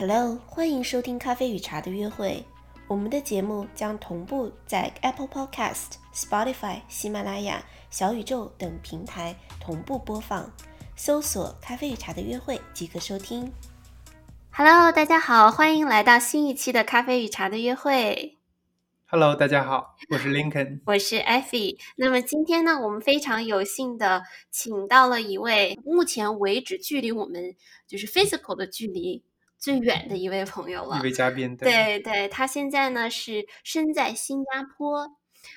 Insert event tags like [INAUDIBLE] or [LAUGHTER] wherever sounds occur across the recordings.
Hello，欢迎收听咖啡与茶的约会。我们的节目将同步在 Apple Podcast、Spotify、喜马拉雅、小宇宙等平台同步播放，搜索“咖啡与茶的约会”即可收听。Hello，大家好，欢迎来到新一期的咖啡与茶的约会。Hello，大家好，我是 Lincoln。[LAUGHS] 我是 Effie。那么今天呢，我们非常有幸的请到了一位目前为止距离我们就是 physical 的距离最远的一位朋友了一。位嘉宾，对对，他现在呢是身在新加坡，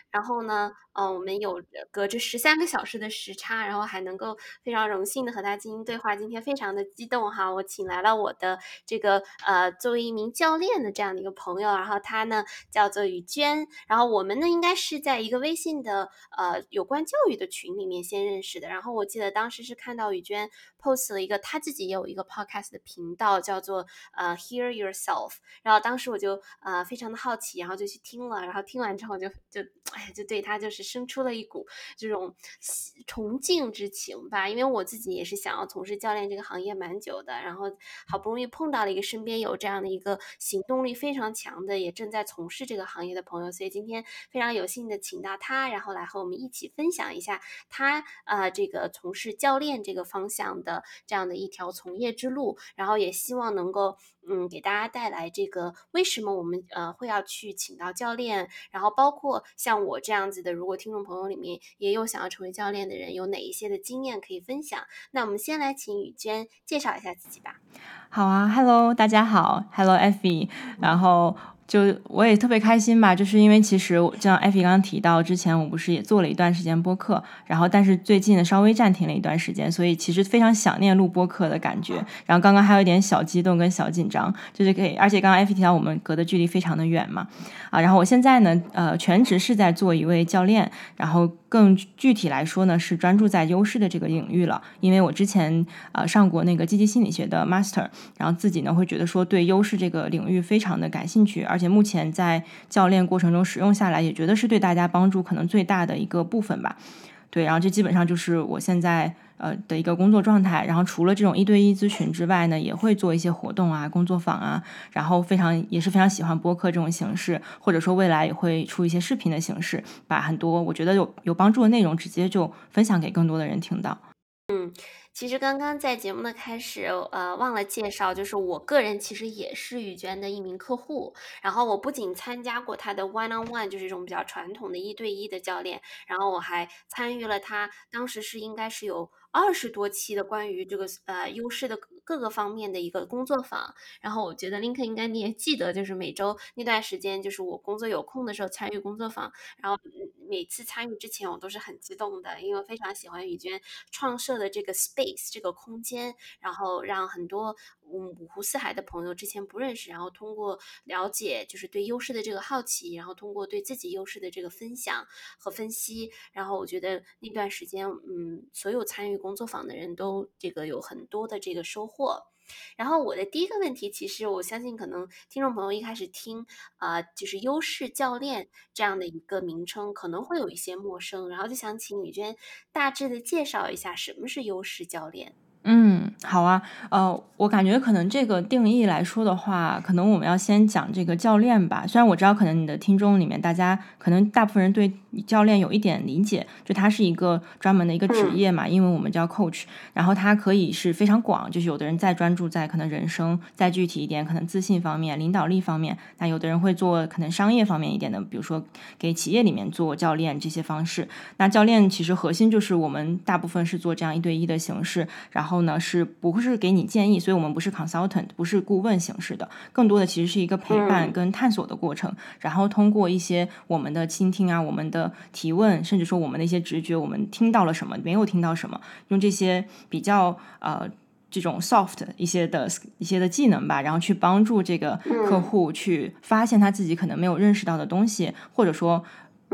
然后呢，呃，我们有隔着十三个小时的时差，然后还能够非常荣幸的和他进行对话，今天非常的激动哈，我请来了我的这个呃作为一名教练的这样的一个朋友，然后他呢叫做雨娟，然后我们呢应该是在一个微信的呃有关教育的群里面先认识的，然后我记得当时是看到雨娟 post 了一个她自己也有一个 podcast 的频道，叫做呃 Hear Yourself，然后当时我就呃非常的好奇，然后就去听了，然后听完之后就就哎呀就对他就是生出了一股这种崇敬之情吧，因为我自己也是想要从事教练这个行业蛮久的，然后好不容易碰到了一个身边有这样的一个行动力非常强的，也正在从事这个行业的朋友，所以今天非常有幸的请到他，然后来和我们一起分享一下他呃这个从事教练这个方向的这样的一条从业之路，然后也希望能够嗯给大家带来这个为什么我们呃会要去请到教练，然后包括像我这样子的，如果听众朋友里面也有想要成为教练的人，有哪一些的经验可以分享？那我们先来请雨娟介绍一下自己吧。好啊，Hello，大家好，Hello Effie，然后就我也特别开心吧，就是因为其实我像 Effie 刚刚提到，之前我不是也做了一段时间播客，然后但是最近呢稍微暂停了一段时间，所以其实非常想念录播客的感觉，然后刚刚还有一点小激动跟小紧张，就是可以，而且刚刚 Effie 提到我们隔的距离非常的远嘛，啊，然后我现在呢，呃，全职是在做一位教练，然后更具体来说呢，是专注在优势的这个领域了，因为我之前呃上过那个积极心理学的 master，然后自己呢会觉得说对优势这个领域非常的感兴趣，而且目前在教练过程中使用下来，也觉得是对大家帮助可能最大的一个部分吧。对，然后这基本上就是我现在呃的一个工作状态。然后除了这种一对一咨询之外呢，也会做一些活动啊、工作坊啊，然后非常也是非常喜欢播客这种形式，或者说未来也会出一些视频的形式，把很多我觉得有有帮助的内容直接就分享给更多的人听到。嗯其实刚刚在节目的开始，呃，忘了介绍，就是我个人其实也是雨娟的一名客户。然后我不仅参加过她的 one on one，就是这种比较传统的一对一的教练，然后我还参与了她当时是应该是有二十多期的关于这个呃优势的各个方面的一个工作坊。然后我觉得 Link 应该你也记得，就是每周那段时间，就是我工作有空的时候参与工作坊，然后每次参与之前我都是很激动的，因为非常喜欢雨娟创设的这个 space 这个空间，然后让很多嗯五湖四海的朋友之前不认识，然后通过了解就是对优势的这个好奇，然后通过对自己优势的这个分享和分析，然后我觉得那段时间嗯所有参与工作坊的人都这个有很多的这个收。然后我的第一个问题，其实我相信可能听众朋友一开始听啊、就是优势教练这样的一个名称，可能会有一些陌生，然后就想请雨娟大致的介绍一下什么是优势教练。嗯，好啊，呃，我感觉可能这个定义来说的话，可能我们要先讲这个教练吧。虽然我知道可能你的听众里面，大家可能大部分人对教练有一点理解，就他是一个专门的一个职业嘛，因为我们叫 coach，然后他可以是非常广，就是有的人在专注在可能人生再具体一点，可能自信方面、领导力方面，那有的人会做可能商业方面一点的，比如说给企业里面做教练这些方式。那教练其实核心就是我们大部分是做这样一对一的形式，然后。然后呢，是不是给你建议？所以我们不是 consultant，不是顾问形式的，更多的其实是一个陪伴跟探索的过程。然后通过一些我们的倾听啊，我们的提问，甚至说我们的一些直觉，我们听到了什么，没有听到什么，用这些比较呃这种 soft 一些的一些的技能吧，然后去帮助这个客户去发现他自己可能没有认识到的东西，或者说。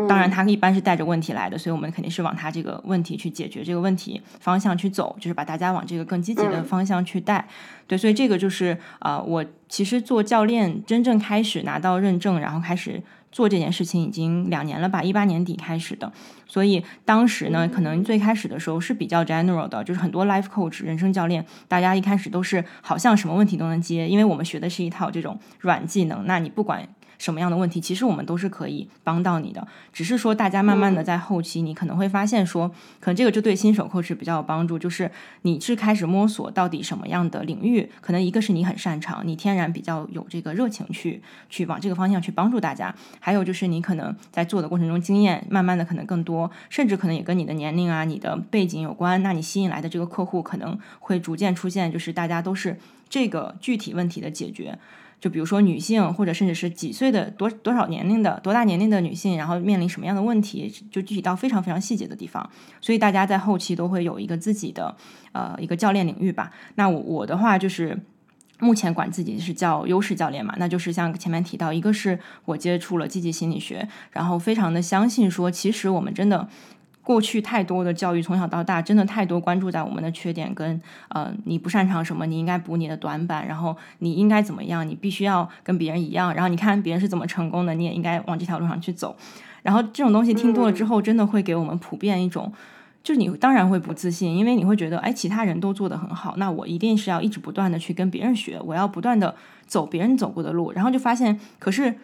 当然他一般是带着问题来的，所以我们肯定是往他这个问题去解决这个问题方向去走，就是把大家往这个更积极的方向去带。对，所以这个就是呃，我其实做教练真正开始拿到认证，然后开始。做这件事情已经两年了吧，一八年底开始的，所以当时呢，可能最开始的时候是比较 general 的，就是很多 life coach 人生教练，大家一开始都是好像什么问题都能接，因为我们学的是一套这种软技能，那你不管。什么样的问题，其实我们都是可以帮到你的，只是说大家慢慢的在后期，你可能会发现说，可能这个就对新手 coach 比较有帮助，就是你是开始摸索到底什么样的领域，可能一个是你很擅长，你天然比较有这个热情去去往这个方向去帮助大家，还有就是你可能在做的过程中经验慢慢的可能更多，甚至可能也跟你的年龄啊、你的背景有关，那你吸引来的这个客户可能会逐渐出现，就是大家都是这个具体问题的解决。就比如说女性，或者甚至是几岁的多多少年龄的多大年龄的女性，然后面临什么样的问题，就具体到非常非常细节的地方。所以大家在后期都会有一个自己的呃一个教练领域吧。那我我的话就是目前管自己是叫优势教练嘛，那就是像前面提到，一个是我接触了积极心理学，然后非常的相信说，其实我们真的。过去太多的教育，从小到大，真的太多关注在我们的缺点跟呃，你不擅长什么，你应该补你的短板，然后你应该怎么样，你必须要跟别人一样，然后你看别人是怎么成功的，你也应该往这条路上去走。然后这种东西听多了之后，真的会给我们普遍一种，就是你当然会不自信，因为你会觉得，哎，其他人都做得很好，那我一定是要一直不断的去跟别人学，我要不断的走别人走过的路，然后就发现，可是，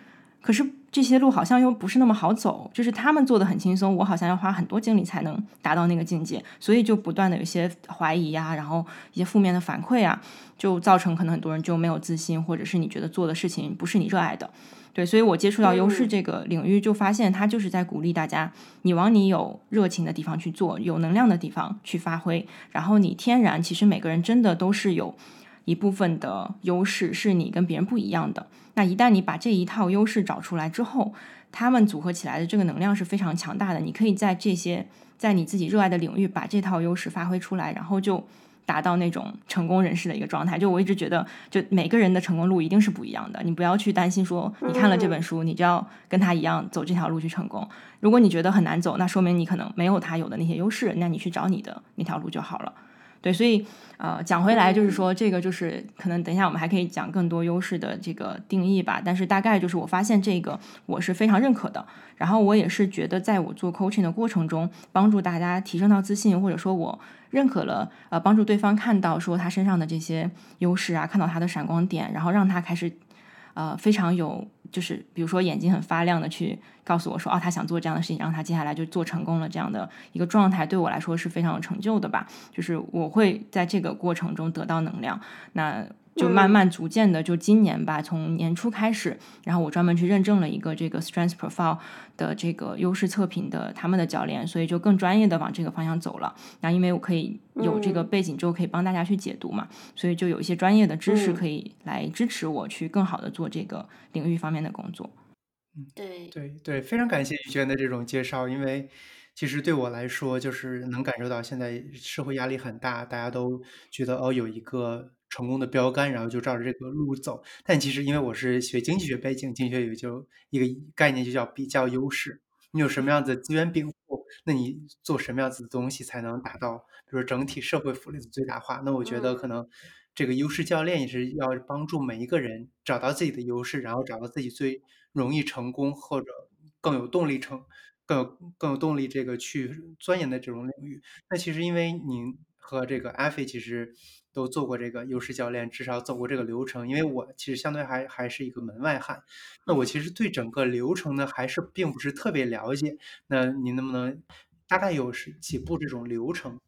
可是。这些路好像又不是那么好走，就是他们做的很轻松，我好像要花很多精力才能达到那个境界，所以就不断的有些怀疑呀，然后一些负面的反馈啊，就造成可能很多人就没有自信，或者是你觉得做的事情不是你热爱的，对，所以我接触到优势这个领域，就发现他就是在鼓励大家，你往你有热情的地方去做，有能量的地方去发挥，然后你天然其实每个人真的都是有一部分的优势，是你跟别人不一样的。那一旦你把这一套优势找出来之后，他们组合起来的这个能量是非常强大的。你可以在这些在你自己热爱的领域把这套优势发挥出来，然后就达到那种成功人士的一个状态。就我一直觉得，就每个人的成功路一定是不一样的。你不要去担心说，你看了这本书，你就要跟他一样走这条路去成功。如果你觉得很难走，那说明你可能没有他有的那些优势，那你去找你的那条路就好了。对，所以。呃，讲回来就是说，这个就是可能等一下我们还可以讲更多优势的这个定义吧。但是大概就是我发现这个我是非常认可的。然后我也是觉得，在我做 coaching 的过程中，帮助大家提升到自信，或者说我认可了呃，帮助对方看到说他身上的这些优势啊，看到他的闪光点，然后让他开始呃非常有。就是比如说眼睛很发亮的去告诉我说，哦，他想做这样的事情，然后他接下来就做成功了，这样的一个状态对我来说是非常有成就的吧。就是我会在这个过程中得到能量。那。就慢慢逐渐的，就今年吧，从年初开始，然后我专门去认证了一个这个 Strength Profile 的这个优势测评的他们的教练，所以就更专业的往这个方向走了。那因为我可以有这个背景之后，可以帮大家去解读嘛，所以就有一些专业的知识可以来支持我去更好的做这个领域方面的工作。嗯，对对对，非常感谢宇轩的这种介绍，因为其实对我来说，就是能感受到现在社会压力很大，大家都觉得哦有一个。成功的标杆，然后就照着这个路走。但其实，因为我是学经济学背景，经济学有就一个概念，就叫比较优势。你有什么样子资源禀赋，那你做什么样子的东西才能达到，比如整体社会福利的最大化？那我觉得可能这个优势教练也是要帮助每一个人找到自己的优势，然后找到自己最容易成功或者更有动力成更有更有动力这个去钻研的这种领域。那其实因为您和这个阿飞其实。都做过这个优势教练，至少走过这个流程。因为我其实相对还还是一个门外汉，那我其实对整个流程呢还是并不是特别了解。那您能不能大概有是几步这种流程，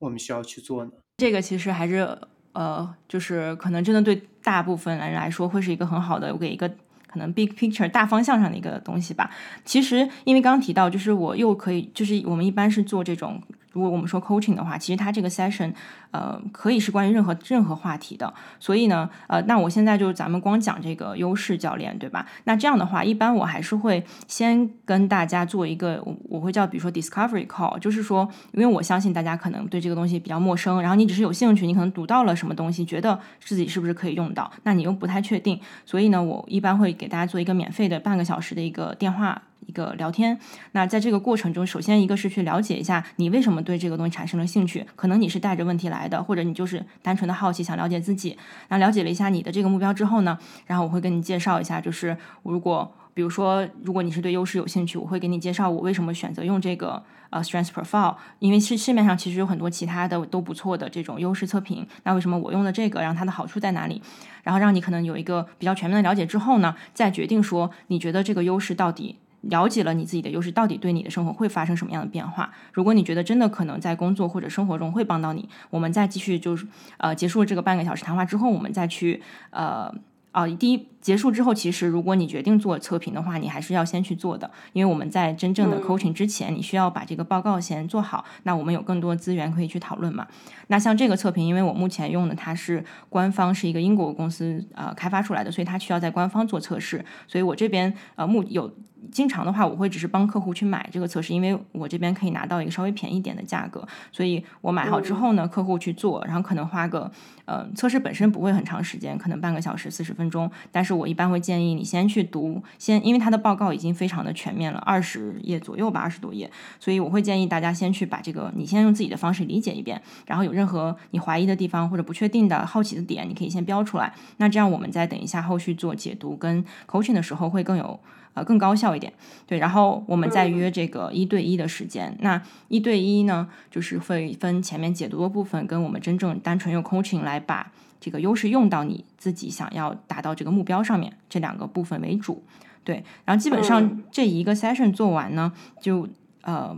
我们需要去做呢？这个其实还是呃，就是可能真的对大部分人来说会是一个很好的，我给一个可能 big picture 大方向上的一个东西吧。其实因为刚刚提到，就是我又可以，就是我们一般是做这种。如果我们说 coaching 的话，其实它这个 session，呃，可以是关于任何任何话题的。所以呢，呃，那我现在就是咱们光讲这个优势教练，对吧？那这样的话，一般我还是会先跟大家做一个，我我会叫比如说 discovery call，就是说，因为我相信大家可能对这个东西比较陌生，然后你只是有兴趣，你可能读到了什么东西，觉得自己是不是可以用到，那你又不太确定，所以呢，我一般会给大家做一个免费的半个小时的一个电话。一个聊天。那在这个过程中，首先一个是去了解一下你为什么对这个东西产生了兴趣，可能你是带着问题来的，或者你就是单纯的好奇想了解自己。那了解了一下你的这个目标之后呢，然后我会跟你介绍一下，就是如果。比如说，如果你是对优势有兴趣，我会给你介绍我为什么选择用这个呃 Strength Profile，因为市市面上其实有很多其他的都不错的这种优势测评，那为什么我用的这个，然后它的好处在哪里？然后让你可能有一个比较全面的了解之后呢，再决定说你觉得这个优势到底了解了你自己的优势到底对你的生活会发生什么样的变化？如果你觉得真的可能在工作或者生活中会帮到你，我们再继续就是呃结束了这个半个小时谈话之后，我们再去呃。哦，第一结束之后，其实如果你决定做测评的话，你还是要先去做的，因为我们在真正的 coaching 之前，你需要把这个报告先做好。那我们有更多资源可以去讨论嘛？那像这个测评，因为我目前用的它是官方，是一个英国公司呃开发出来的，所以它需要在官方做测试。所以我这边呃目有经常的话，我会只是帮客户去买这个测试，因为我这边可以拿到一个稍微便宜点的价格。所以我买好之后呢，客户去做，然后可能花个。呃，测试本身不会很长时间，可能半个小时、四十分钟。但是我一般会建议你先去读，先因为它的报告已经非常的全面了，二十页左右吧，二十多页。所以我会建议大家先去把这个，你先用自己的方式理解一遍。然后有任何你怀疑的地方或者不确定的好奇的点，你可以先标出来。那这样我们再等一下后续做解读跟 coaching 的时候会更有。呃，更高效一点，对，然后我们再约这个一对一的时间。那一对一呢，就是会分前面解读的部分，跟我们真正单纯用 coaching 来把这个优势用到你自己想要达到这个目标上面，这两个部分为主。对，然后基本上这一个 session 做完呢，就呃，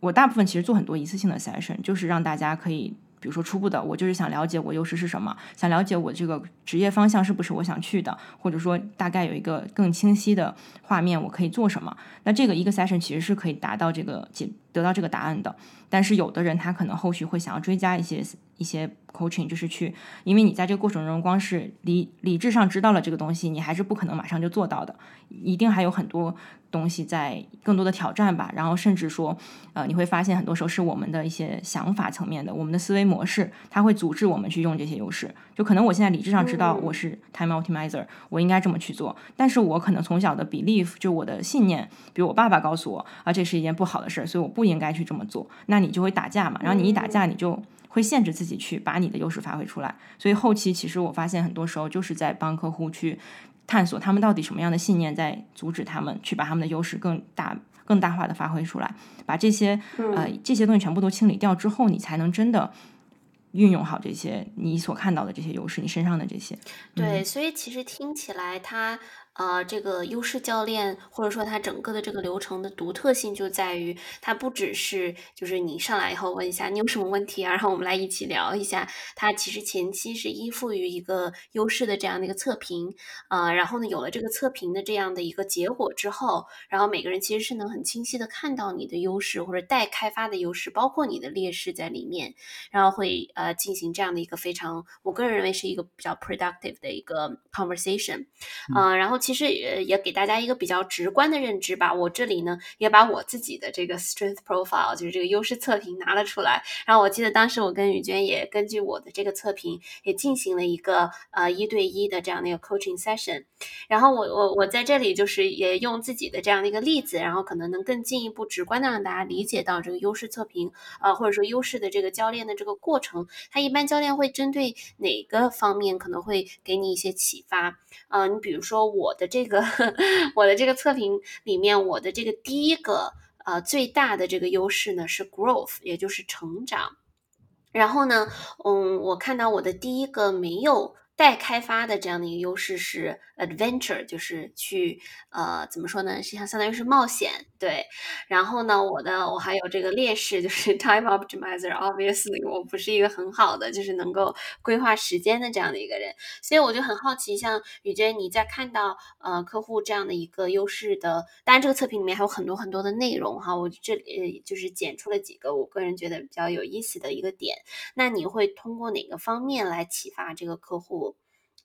我大部分其实做很多一次性的 session，就是让大家可以。比如说初步的，我就是想了解我优势是什么，想了解我这个职业方向是不是我想去的，或者说大概有一个更清晰的画面，我可以做什么。那这个一个 session 其实是可以达到这个解得到这个答案的。但是有的人他可能后续会想要追加一些一些 coaching，就是去，因为你在这个过程中光是理理智上知道了这个东西，你还是不可能马上就做到的，一定还有很多。东西在更多的挑战吧，然后甚至说，呃，你会发现很多时候是我们的一些想法层面的，我们的思维模式，它会阻止我们去用这些优势。就可能我现在理智上知道我是 time optimizer，我应该这么去做，但是我可能从小的 belief 就我的信念，比如我爸爸告诉我啊，这是一件不好的事儿，所以我不应该去这么做。那你就会打架嘛，然后你一打架，你就会限制自己去把你的优势发挥出来。所以后期其实我发现很多时候就是在帮客户去。探索他们到底什么样的信念在阻止他们去把他们的优势更大、更大化的发挥出来，把这些呃这些东西全部都清理掉之后，你才能真的运用好这些你所看到的这些优势，你身上的这些。对，所以其实听起来它。呃，这个优势教练或者说他整个的这个流程的独特性就在于，它不只是就是你上来以后问一下你有什么问题啊，然后我们来一起聊一下。它其实前期是依附于一个优势的这样的一个测评，呃，然后呢有了这个测评的这样的一个结果之后，然后每个人其实是能很清晰的看到你的优势或者待开发的优势，包括你的劣势在里面，然后会呃进行这样的一个非常，我个人认为是一个比较 productive 的一个 conversation，嗯，然后。其实也也给大家一个比较直观的认知吧。我这里呢也把我自己的这个 strength profile，就是这个优势测评拿了出来。然后我记得当时我跟雨娟也根据我的这个测评也进行了一个呃一对一的这样的一个 coaching session。然后我我我在这里就是也用自己的这样的一个例子，然后可能能更进一步直观的让大家理解到这个优势测评呃或者说优势的这个教练的这个过程。他一般教练会针对哪个方面可能会给你一些启发？呃，你比如说我。的这个 [LAUGHS] 我的这个测评里面，我的这个第一个呃最大的这个优势呢是 growth，也就是成长。然后呢，嗯，我看到我的第一个没有。待开发的这样的一个优势是 adventure，就是去呃怎么说呢？实际上相当于是冒险，对。然后呢，我的我还有这个劣势就是 [LAUGHS] time optimizer。Obviously，我不是一个很好的就是能够规划时间的这样的一个人，所以我就很好奇，像雨娟你在看到呃客户这样的一个优势的，当然这个测评里面还有很多很多的内容哈，我这里就是剪出了几个我个人觉得比较有意思的一个点。那你会通过哪个方面来启发这个客户？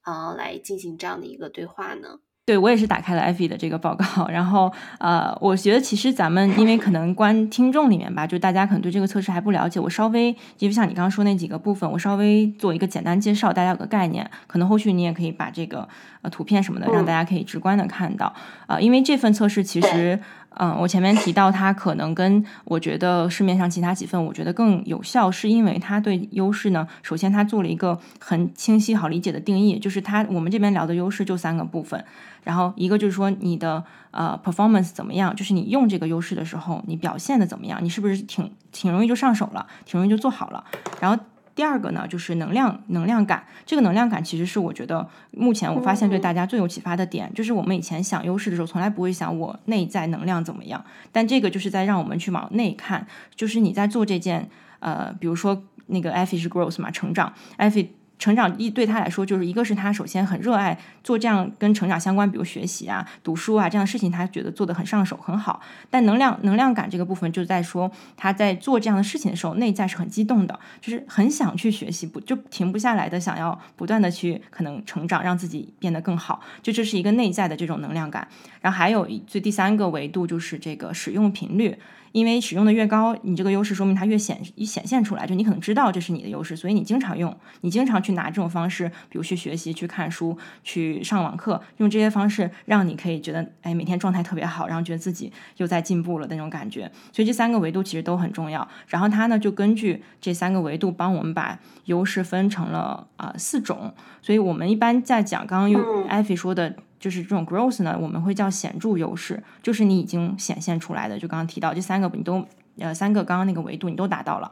啊，来进行这样的一个对话呢？对我也是打开了艾菲的这个报告，然后呃，我觉得其实咱们因为可能观 [LAUGHS] 听众里面吧，就大家可能对这个测试还不了解，我稍微因为像你刚刚说那几个部分，我稍微做一个简单介绍，大家有个概念。可能后续你也可以把这个呃图片什么的，让大家可以直观的看到啊，因为这份测试其实。嗯，我前面提到它可能跟我觉得市面上其他几份我觉得更有效，是因为它对优势呢，首先它做了一个很清晰好理解的定义，就是它我们这边聊的优势就三个部分，然后一个就是说你的呃 performance 怎么样，就是你用这个优势的时候你表现的怎么样，你是不是挺挺容易就上手了，挺容易就做好了，然后。第二个呢，就是能量能量感。这个能量感其实是我觉得目前我发现对大家最有启发的点，就是我们以前想优势的时候，从来不会想我内在能量怎么样，但这个就是在让我们去往内看，就是你在做这件呃，比如说那个 F 是 growth 嘛，成长，F。成长一对他来说，就是一个是他首先很热爱做这样跟成长相关，比如学习啊、读书啊这样的事情，他觉得做的很上手很好。但能量能量感这个部分，就在说他在做这样的事情的时候，内在是很激动的，就是很想去学习，不就停不下来的，想要不断的去可能成长，让自己变得更好。就这是一个内在的这种能量感。然后还有最第三个维度就是这个使用频率。因为使用的越高，你这个优势说明它越显一显现出来，就你可能知道这是你的优势，所以你经常用，你经常去拿这种方式，比如去学习、去看书、去上网课，用这些方式让你可以觉得，哎，每天状态特别好，然后觉得自己又在进步了那种感觉。所以这三个维度其实都很重要。然后它呢，就根据这三个维度帮我们把优势分成了啊四种。所以我们一般在讲刚刚用艾菲说的。就是这种 growth 呢，我们会叫显著优势，就是你已经显现出来的，就刚刚提到这三个，你都呃三个刚刚那个维度你都达到了，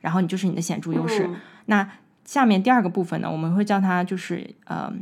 然后你就是你的显著优势。那下面第二个部分呢，我们会叫它就是呃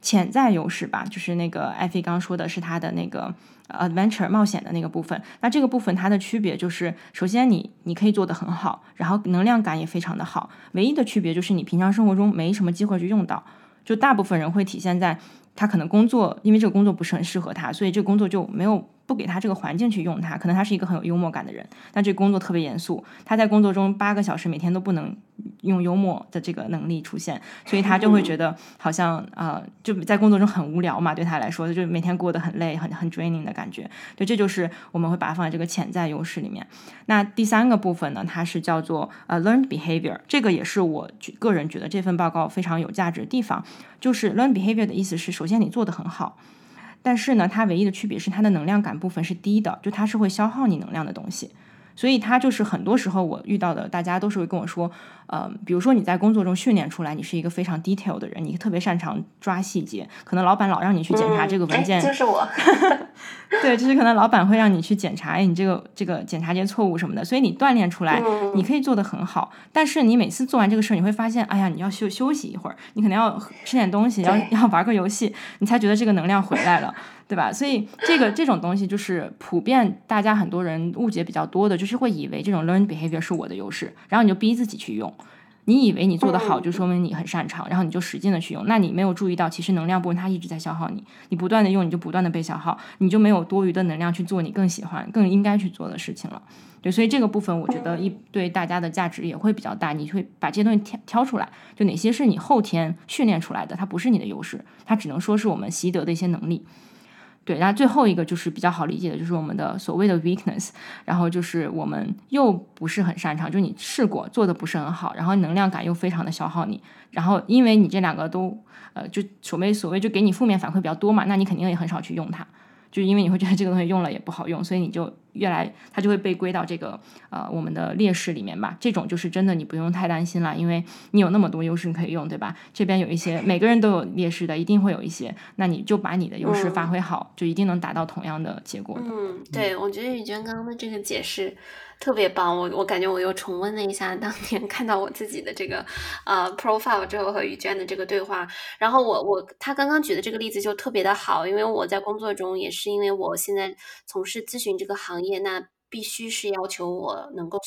潜在优势吧，就是那个艾菲刚刚说的是它的那个 adventure 冒险的那个部分。那这个部分它的区别就是，首先你你可以做得很好，然后能量感也非常的好，唯一的区别就是你平常生活中没什么机会去用到，就大部分人会体现在。他可能工作，因为这个工作不是很适合他，所以这个工作就没有。不给他这个环境去用他，可能他是一个很有幽默感的人，但这工作特别严肃，他在工作中八个小时每天都不能用幽默的这个能力出现，所以他就会觉得好像呃就在工作中很无聊嘛，对他来说就每天过得很累，很很 draining 的感觉。对，这就是我们会把它放在这个潜在优势里面。那第三个部分呢，它是叫做呃 learn behavior，这个也是我个人觉得这份报告非常有价值的地方，就是 learn behavior 的意思是，首先你做的很好。但是呢，它唯一的区别是它的能量感部分是低的，就它是会消耗你能量的东西。所以它就是很多时候我遇到的，大家都是会跟我说，呃，比如说你在工作中训练出来，你是一个非常 detail 的人，你特别擅长抓细节，可能老板老让你去检查这个文件，就是我 [LAUGHS] [LAUGHS] 对，就是可能老板会让你去检查，哎，你这个这个检查这些错误什么的，所以你锻炼出来，你可以做得很好。但是你每次做完这个事儿，你会发现，哎呀，你要休休息一会儿，你可能要吃点东西，要要玩个游戏，你才觉得这个能量回来了。对吧？所以这个这种东西就是普遍大家很多人误解比较多的，就是会以为这种 learned behavior 是我的优势，然后你就逼自己去用。你以为你做得好，就说明你很擅长，然后你就使劲的去用。那你没有注意到，其实能量部分它一直在消耗你，你不断的用，你就不断的被消耗，你就没有多余的能量去做你更喜欢、更应该去做的事情了。对，所以这个部分我觉得一对大家的价值也会比较大。你会把这些东西挑挑出来，就哪些是你后天训练出来的，它不是你的优势，它只能说是我们习得的一些能力。对，然后最后一个就是比较好理解的，就是我们的所谓的 weakness，然后就是我们又不是很擅长，就你试过做的不是很好，然后能量感又非常的消耗你，然后因为你这两个都呃就所谓所谓就给你负面反馈比较多嘛，那你肯定也很少去用它。就因为你会觉得这个东西用了也不好用，所以你就越来它就会被归到这个呃我们的劣势里面吧。这种就是真的你不用太担心了，因为你有那么多优势可以用，对吧？这边有一些每个人都有劣势的，一定会有一些，那你就把你的优势发挥好，就一定能达到同样的结果。嗯，对，我觉得雨娟刚刚的这个解释。特别棒，我我感觉我又重温了一下当年看到我自己的这个呃 profile 之后和于娟的这个对话，然后我我他刚刚举的这个例子就特别的好，因为我在工作中也是因为我现在从事咨询这个行业，那必须是要求我能够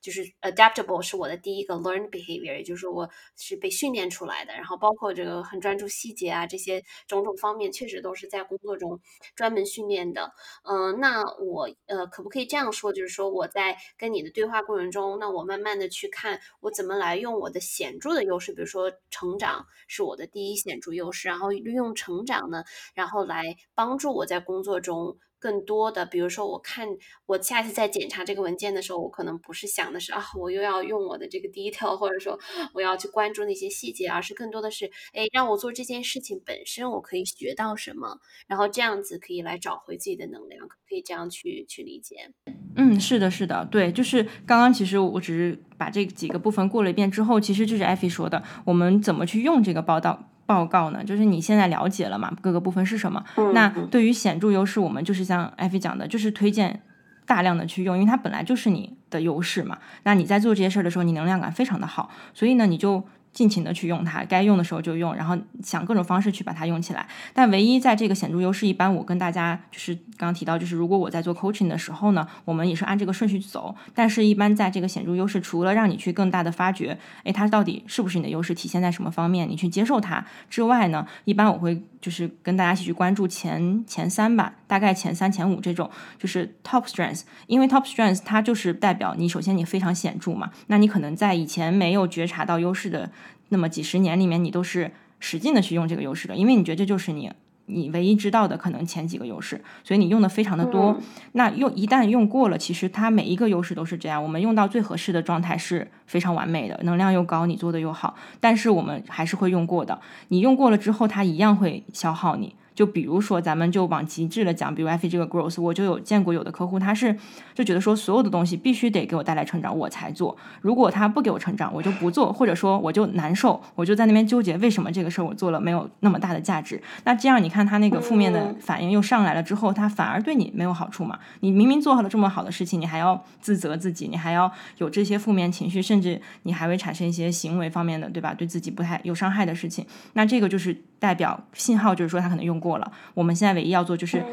就是 adaptable 是我的第一个 learned behavior，也就是我是被训练出来的。然后包括这个很专注细节啊，这些种种方面，确实都是在工作中专门训练的。嗯，那我呃可不可以这样说，就是说我在跟你的对话过程中，那我慢慢的去看我怎么来用我的显著的优势，比如说成长是我的第一显著优势，然后利用成长呢，然后来帮助我在工作中。更多的，比如说，我看我下次在检查这个文件的时候，我可能不是想的是啊，我又要用我的这个 detail，或者说我要去关注那些细节，而是更多的是，哎，让我做这件事情本身，我可以学到什么，然后这样子可以来找回自己的能量，可以这样去去理解。嗯，是的，是的，对，就是刚刚其实我只是把这几个部分过了一遍之后，其实就是艾菲说的，我们怎么去用这个报道。报告呢，就是你现在了解了嘛，各个部分是什么？那对于显著优势，我们就是像艾菲讲的，就是推荐大量的去用，因为它本来就是你的优势嘛。那你在做这些事儿的时候，你能量感非常的好，所以呢，你就。尽情的去用它，该用的时候就用，然后想各种方式去把它用起来。但唯一在这个显著优势，一般我跟大家就是刚刚提到，就是如果我在做 coaching 的时候呢，我们也是按这个顺序走。但是，一般在这个显著优势，除了让你去更大的发掘，诶，它到底是不是你的优势，体现在什么方面，你去接受它之外呢，一般我会就是跟大家一起去关注前前三吧，大概前三前五这种，就是 top strengths。因为 top strengths 它就是代表你首先你非常显著嘛，那你可能在以前没有觉察到优势的。那么几十年里面，你都是使劲的去用这个优势的，因为你觉得这就是你你唯一知道的可能前几个优势，所以你用的非常的多。那用一旦用过了，其实它每一个优势都是这样，我们用到最合适的状态是非常完美的，能量又高，你做的又好，但是我们还是会用过的。你用过了之后，它一样会消耗你。就比如说，咱们就往极致的讲，比如 F 这个 growth，我就有见过有的客户，他是就觉得说，所有的东西必须得给我带来成长，我才做。如果他不给我成长，我就不做，或者说我就难受，我就在那边纠结，为什么这个事儿我做了没有那么大的价值？那这样你看他那个负面的反应又上来了之后，他反而对你没有好处嘛？你明明做好了这么好的事情，你还要自责自己，你还要有这些负面情绪，甚至你还会产生一些行为方面的，对吧？对自己不太有伤害的事情，那这个就是代表信号，就是说他可能用。过了，我们现在唯一要做就是，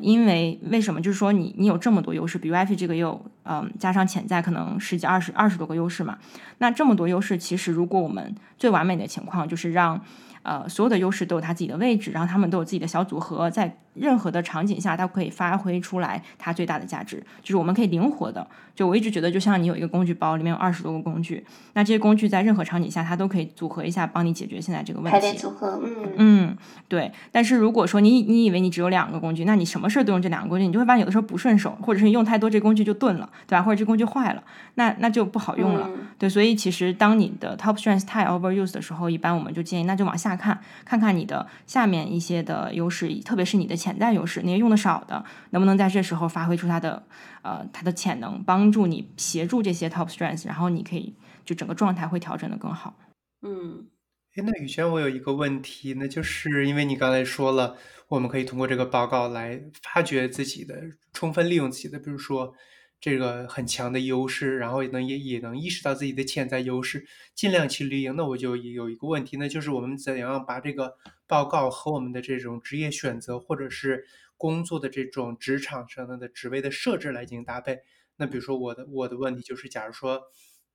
因为为什么？就是说你你有这么多优势，比如 iFi 这个也有，嗯，加上潜在可能十几、二十、二十多个优势嘛。那这么多优势，其实如果我们最完美的情况就是让。呃，所有的优势都有它自己的位置，然后他们都有自己的小组合，在任何的场景下，它可以发挥出来它最大的价值。就是我们可以灵活的，就我一直觉得，就像你有一个工具包，里面有二十多个工具，那这些工具在任何场景下，它都可以组合一下，帮你解决现在这个问题。组合，嗯嗯，对。但是如果说你你以为你只有两个工具，那你什么事儿都用这两个工具，你就会发现有的时候不顺手，或者是你用太多这工具就钝了，对吧？或者这工具坏了，那那就不好用了。对，所以其实当你的 top strength 太 overuse 的时候，一般我们就建议，那就往下。看，看看你的下面一些的优势，特别是你的潜在优势，那些用的少的，能不能在这时候发挥出它的呃它的潜能，帮助你协助这些 top strengths，然后你可以就整个状态会调整的更好。嗯，哎，那宇轩，我有一个问题，那就是因为你刚才说了，我们可以通过这个报告来发掘自己的，充分利用自己的，比如说。这个很强的优势，然后也能也也能意识到自己的潜在优势，尽量去利用。那我就有一个问题，那就是我们怎样把这个报告和我们的这种职业选择，或者是工作的这种职场上的职位的设置来进行搭配？那比如说我的我的问题就是，假如说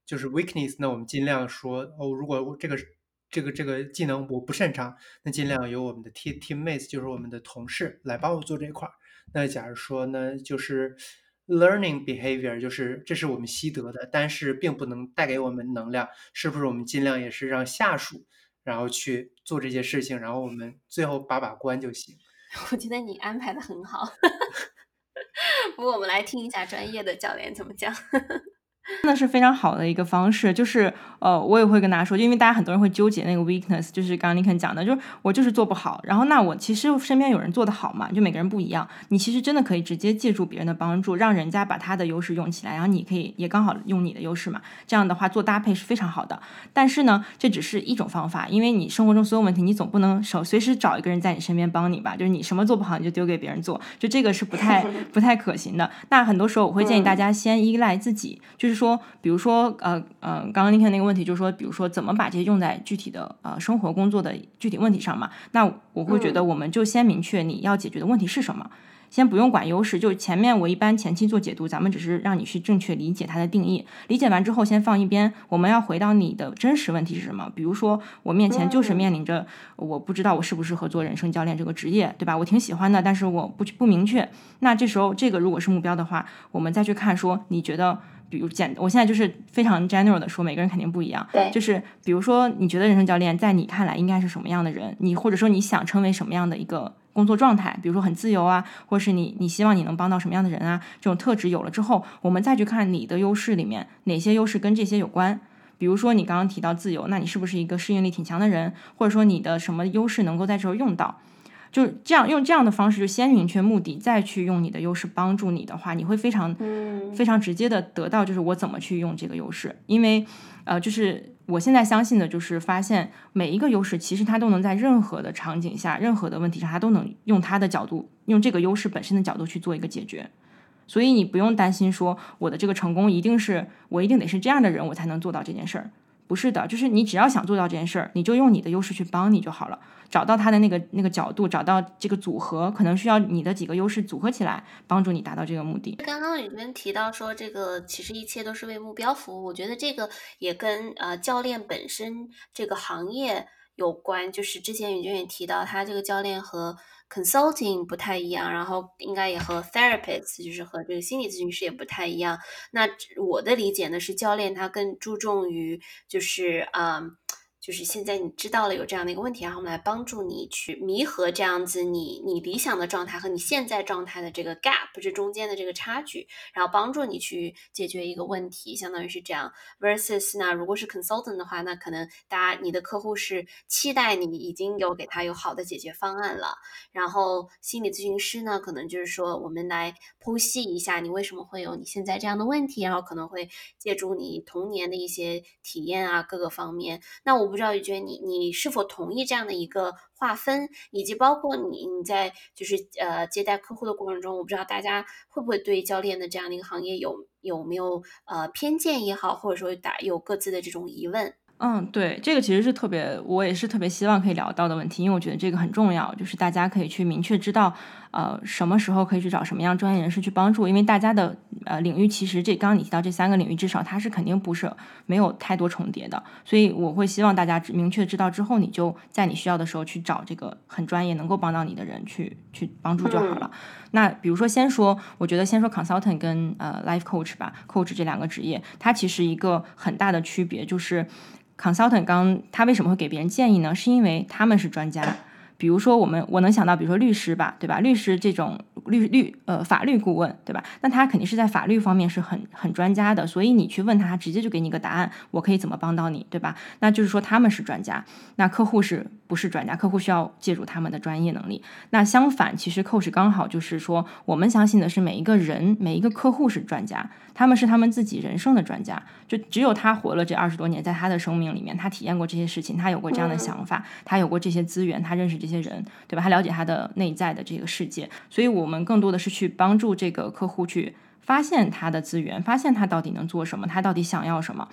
就是 weakness，那我们尽量说哦，如果这个这个这个技能我不擅长，那尽量由我们的 team teammates，就是我们的同事来帮我做这块儿。那假如说呢，就是。Learning behavior 就是这是我们习得的，但是并不能带给我们能量，是不是？我们尽量也是让下属然后去做这些事情，然后我们最后把把关就行。[LAUGHS] 我觉得你安排的很好，不过我们来听一下专业的教练怎么讲。真的是非常好的一个方式，就是呃，我也会跟大家说，因为大家很多人会纠结那个 weakness，就是刚刚你肯讲的，就是我就是做不好。然后那我其实身边有人做得好嘛，就每个人不一样。你其实真的可以直接借助别人的帮助，让人家把他的优势用起来，然后你可以也刚好用你的优势嘛。这样的话做搭配是非常好的。但是呢，这只是一种方法，因为你生活中所有问题，你总不能手随时找一个人在你身边帮你吧？就是你什么做不好，你就丢给别人做，就这个是不太 [LAUGHS] 不太可行的。那很多时候我会建议大家先依赖自己，就是。说，比如说，呃，呃，刚刚那天那个问题，就是说，比如说，怎么把这些用在具体的呃生活工作的具体问题上嘛？那我会觉得，我们就先明确你要解决的问题是什么。先不用管优势，就前面我一般前期做解读，咱们只是让你去正确理解它的定义。理解完之后，先放一边，我们要回到你的真实问题是什么？比如说，我面前就是面临着，我不知道我适不适合做人生教练这个职业，对吧？我挺喜欢的，但是我不不明确。那这时候，这个如果是目标的话，我们再去看说，你觉得？比如简，我现在就是非常 general 的说，每个人肯定不一样。对，就是比如说，你觉得人生教练在你看来应该是什么样的人？你或者说你想成为什么样的一个工作状态？比如说很自由啊，或者是你你希望你能帮到什么样的人啊？这种特质有了之后，我们再去看你的优势里面哪些优势跟这些有关。比如说你刚刚提到自由，那你是不是一个适应力挺强的人？或者说你的什么优势能够在这儿用到？就这样用这样的方式，就先明确目的，再去用你的优势帮助你的话，你会非常非常直接的得到，就是我怎么去用这个优势。因为，呃，就是我现在相信的，就是发现每一个优势，其实它都能在任何的场景下、任何的问题上，它都能用它的角度，用这个优势本身的角度去做一个解决。所以你不用担心说我的这个成功一定是我一定得是这样的人，我才能做到这件事儿。不是的，就是你只要想做到这件事儿，你就用你的优势去帮你就好了。找到他的那个那个角度，找到这个组合，可能需要你的几个优势组合起来，帮助你达到这个目的。刚刚里面提到说，这个其实一切都是为目标服务。我觉得这个也跟呃教练本身这个行业有关。就是之前宇娟也提到，他这个教练和。Consulting 不太一样，然后应该也和 Therapist 就是和这个心理咨询师也不太一样。那我的理解呢是，教练他更注重于就是啊。就是现在你知道了有这样的一个问题，然后我们来帮助你去弥合这样子你你理想的状态和你现在状态的这个 gap，这中间的这个差距，然后帮助你去解决一个问题，相当于是这样。versus 那如果是 consultant 的话，那可能大家你的客户是期待你已经有给他有好的解决方案了，然后心理咨询师呢，可能就是说我们来剖析一下你为什么会有你现在这样的问题，然后可能会借助你童年的一些体验啊各个方面。那我。不知道宇娟，你你是否同意这样的一个划分，以及包括你你在就是呃接待客户的过程中，我不知道大家会不会对教练的这样的一个行业有有没有呃偏见也好，或者说打有各自的这种疑问。嗯，对，这个其实是特别，我也是特别希望可以聊到的问题，因为我觉得这个很重要，就是大家可以去明确知道，呃，什么时候可以去找什么样专业人士去帮助，因为大家的呃领域其实这刚刚你提到这三个领域，至少它是肯定不是没有太多重叠的，所以我会希望大家明确知道之后，你就在你需要的时候去找这个很专业能够帮到你的人去去帮助就好了。那比如说先说，我觉得先说 consultant 跟呃 life coach 吧，coach 这两个职业，它其实一个很大的区别就是。consultant 刚他为什么会给别人建议呢？是因为他们是专家。比如说我们我能想到，比如说律师吧，对吧？律师这种律律呃法律顾问，对吧？那他肯定是在法律方面是很很专家的，所以你去问他，他直接就给你个答案，我可以怎么帮到你，对吧？那就是说他们是专家，那客户是不是专家？客户需要借助他们的专业能力。那相反，其实 coach 刚好就是说，我们相信的是每一个人每一个客户是专家。他们是他们自己人生的专家，就只有他活了这二十多年，在他的生命里面，他体验过这些事情，他有过这样的想法，他有过这些资源，他认识这些人，对吧？他了解他的内在的这个世界，所以我们更多的是去帮助这个客户去发现他的资源，发现他到底能做什么，他到底想要什么，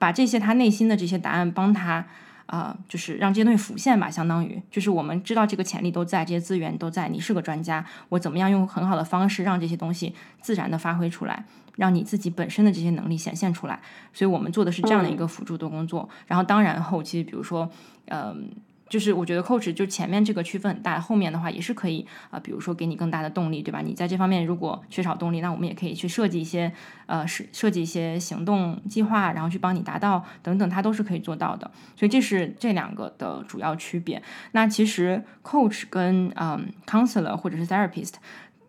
把这些他内心的这些答案帮他。啊，就是让这些东西浮现吧，相当于就是我们知道这个潜力都在，这些资源都在，你是个专家，我怎么样用很好的方式让这些东西自然的发挥出来，让你自己本身的这些能力显现出来，所以我们做的是这样的一个辅助的工作，然后当然后期比如说，嗯。就是我觉得 coach 就前面这个区分很大，后面的话也是可以啊，比如说给你更大的动力，对吧？你在这方面如果缺少动力，那我们也可以去设计一些呃设设计一些行动计划，然后去帮你达到等等，它都是可以做到的。所以这是这两个的主要区别。那其实 coach 跟嗯 counselor 或者是 therapist。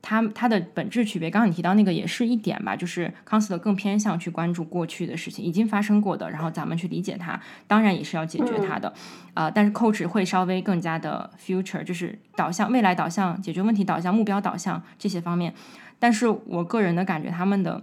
它它的本质区别，刚刚你提到那个也是一点吧，就是 counselor 更偏向去关注过去的事情，已经发生过的，然后咱们去理解它，当然也是要解决它的，啊，但是 coach 会稍微更加的 future，就是导向未来导向、解决问题导向、目标导向这些方面。但是我个人的感觉，他们的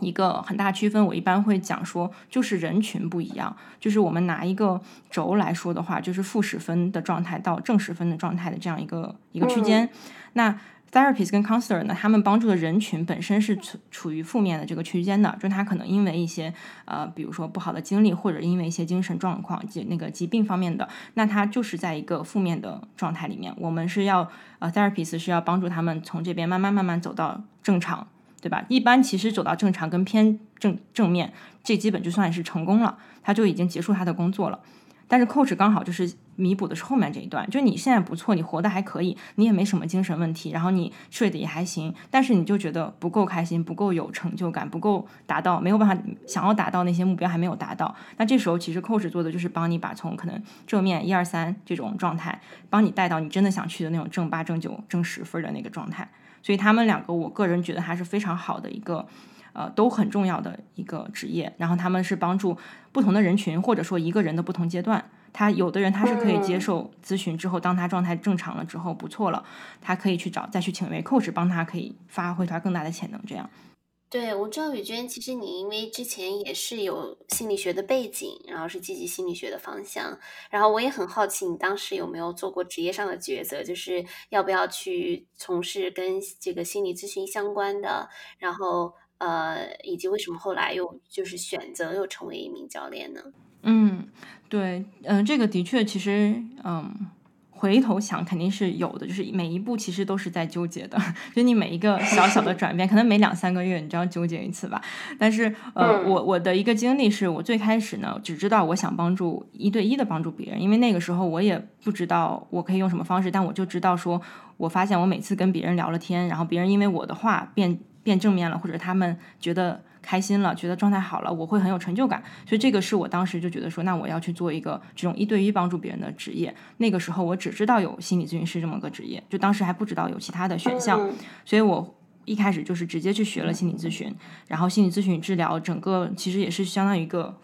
一个很大区分，我一般会讲说，就是人群不一样，就是我们拿一个轴来说的话，就是负十分的状态到正十分的状态的这样一个一个区间，那。Therapist 跟 counselor 呢，他们帮助的人群本身是处处于负面的这个区间的，就他可能因为一些呃，比如说不好的经历，或者因为一些精神状况及那个疾病方面的，那他就是在一个负面的状态里面。我们是要呃 therapist 是要帮助他们从这边慢慢慢慢走到正常，对吧？一般其实走到正常跟偏正正面，这基本就算是成功了，他就已经结束他的工作了。但是 coach 刚好就是弥补的是后面这一段，就你现在不错，你活得还可以，你也没什么精神问题，然后你睡得也还行，但是你就觉得不够开心，不够有成就感，不够达到，没有办法想要达到那些目标还没有达到，那这时候其实 coach 做的就是帮你把从可能正面一二三这种状态，帮你带到你真的想去的那种正八、正九、正十分的那个状态。所以他们两个，我个人觉得还是非常好的一个。呃，都很重要的一个职业，然后他们是帮助不同的人群，或者说一个人的不同阶段。他有的人他是可以接受咨询之后，当他状态正常了之后不错了，他可以去找再去请一位 coach 帮他可以发挥他更大的潜能。这样，对我知道雨娟，其实你因为之前也是有心理学的背景，然后是积极心理学的方向，然后我也很好奇你当时有没有做过职业上的抉择，就是要不要去从事跟这个心理咨询相关的，然后。呃，以及为什么后来又就是选择又成为一名教练呢？嗯，对，嗯，这个的确，其实，嗯，回头想肯定是有的，就是每一步其实都是在纠结的，[LAUGHS] 就你每一个小小的转变，可能每两三个月你就要纠结一次吧。但是，呃，我我的一个经历是我最开始呢，只知道我想帮助一对一的帮助别人，因为那个时候我也不知道我可以用什么方式，但我就知道说，我发现我每次跟别人聊了天，然后别人因为我的话变。变正面了，或者他们觉得开心了，觉得状态好了，我会很有成就感。所以这个是我当时就觉得说，那我要去做一个这种一对一帮助别人的职业。那个时候我只知道有心理咨询师这么个职业，就当时还不知道有其他的选项。所以我一开始就是直接去学了心理咨询，然后心理咨询治疗整个其实也是相当于一个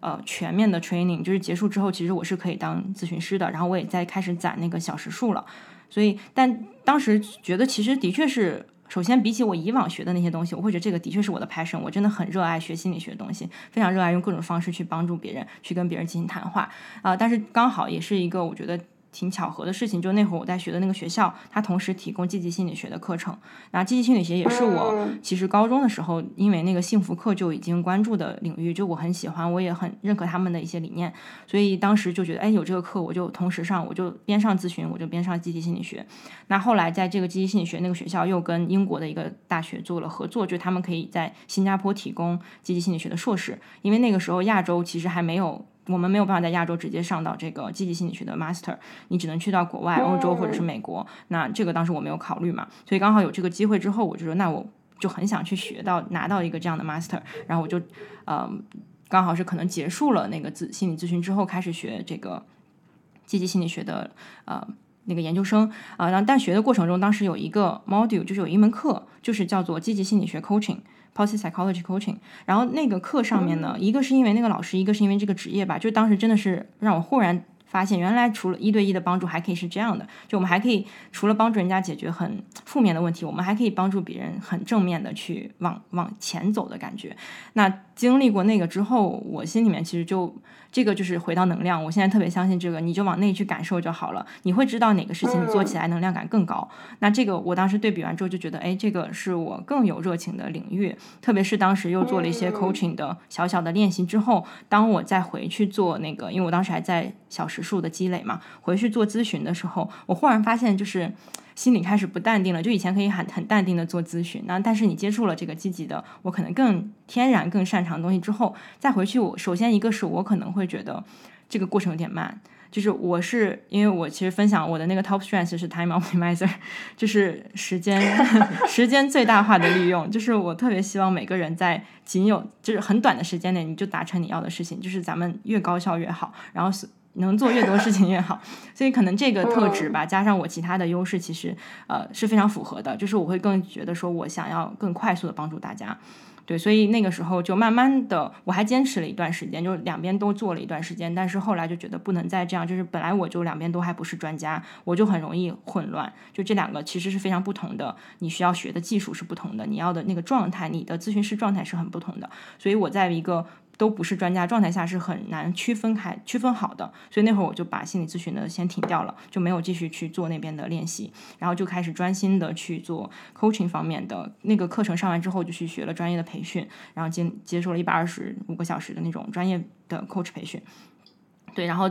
呃全面的 training，就是结束之后其实我是可以当咨询师的，然后我也在开始攒那个小时数了。所以但当时觉得其实的确是。首先，比起我以往学的那些东西，我会觉得这个的确是我的 passion。我真的很热爱学心理学的东西，非常热爱用各种方式去帮助别人，去跟别人进行谈话啊。但是刚好也是一个我觉得。挺巧合的事情，就那会儿我在学的那个学校，它同时提供积极心理学的课程。那积极心理学也是我其实高中的时候，因为那个幸福课就已经关注的领域，就我很喜欢，我也很认可他们的一些理念，所以当时就觉得，哎，有这个课我就同时上，我就边上咨询，我就边上积极心理学。那后来在这个积极心理学那个学校又跟英国的一个大学做了合作，就他们可以在新加坡提供积极心理学的硕士，因为那个时候亚洲其实还没有。我们没有办法在亚洲直接上到这个积极心理学的 master，你只能去到国外，欧洲或者是美国。那这个当时我没有考虑嘛，所以刚好有这个机会之后，我就说那我就很想去学到拿到一个这样的 master，然后我就呃刚好是可能结束了那个咨心理咨询之后，开始学这个积极心理学的呃那个研究生啊。然后但学的过程中，当时有一个 module 就是有一门课就是叫做积极心理学 coaching。Policy Psychology Coaching，然后那个课上面呢，一个是因为那个老师，一个是因为这个职业吧，就当时真的是让我忽然发现，原来除了一对一的帮助，还可以是这样的，就我们还可以除了帮助人家解决很负面的问题，我们还可以帮助别人很正面的去往往前走的感觉。那经历过那个之后，我心里面其实就。这个就是回到能量，我现在特别相信这个，你就往内去感受就好了，你会知道哪个事情你做起来能量感更高。那这个我当时对比完之后就觉得，哎，这个是我更有热情的领域，特别是当时又做了一些 coaching 的小小的练习之后，当我再回去做那个，因为我当时还在小时数的积累嘛，回去做咨询的时候，我忽然发现就是。心里开始不淡定了，就以前可以很很淡定的做咨询，那但是你接触了这个积极的，我可能更天然更擅长的东西之后，再回去，我首先一个是我可能会觉得这个过程有点慢，就是我是因为我其实分享我的那个 top strength 是 time optimizer，就是时间 [LAUGHS] 时间最大化的利用，就是我特别希望每个人在仅有就是很短的时间内你就达成你要的事情，就是咱们越高效越好，然后是。能做越多事情越好，[LAUGHS] 所以可能这个特质吧，加上我其他的优势，其实呃是非常符合的。就是我会更觉得说，我想要更快速的帮助大家，对，所以那个时候就慢慢的，我还坚持了一段时间，就两边都做了一段时间，但是后来就觉得不能再这样，就是本来我就两边都还不是专家，我就很容易混乱。就这两个其实是非常不同的，你需要学的技术是不同的，你要的那个状态，你的咨询师状态是很不同的，所以我在一个。都不是专家状态下是很难区分开、区分好的。所以那会儿我就把心理咨询的先停掉了，就没有继续去做那边的练习，然后就开始专心的去做 coaching 方面的那个课程。上完之后就去学了专业的培训，然后接接受了一百二十五个小时的那种专业的 coach 培训。对，然后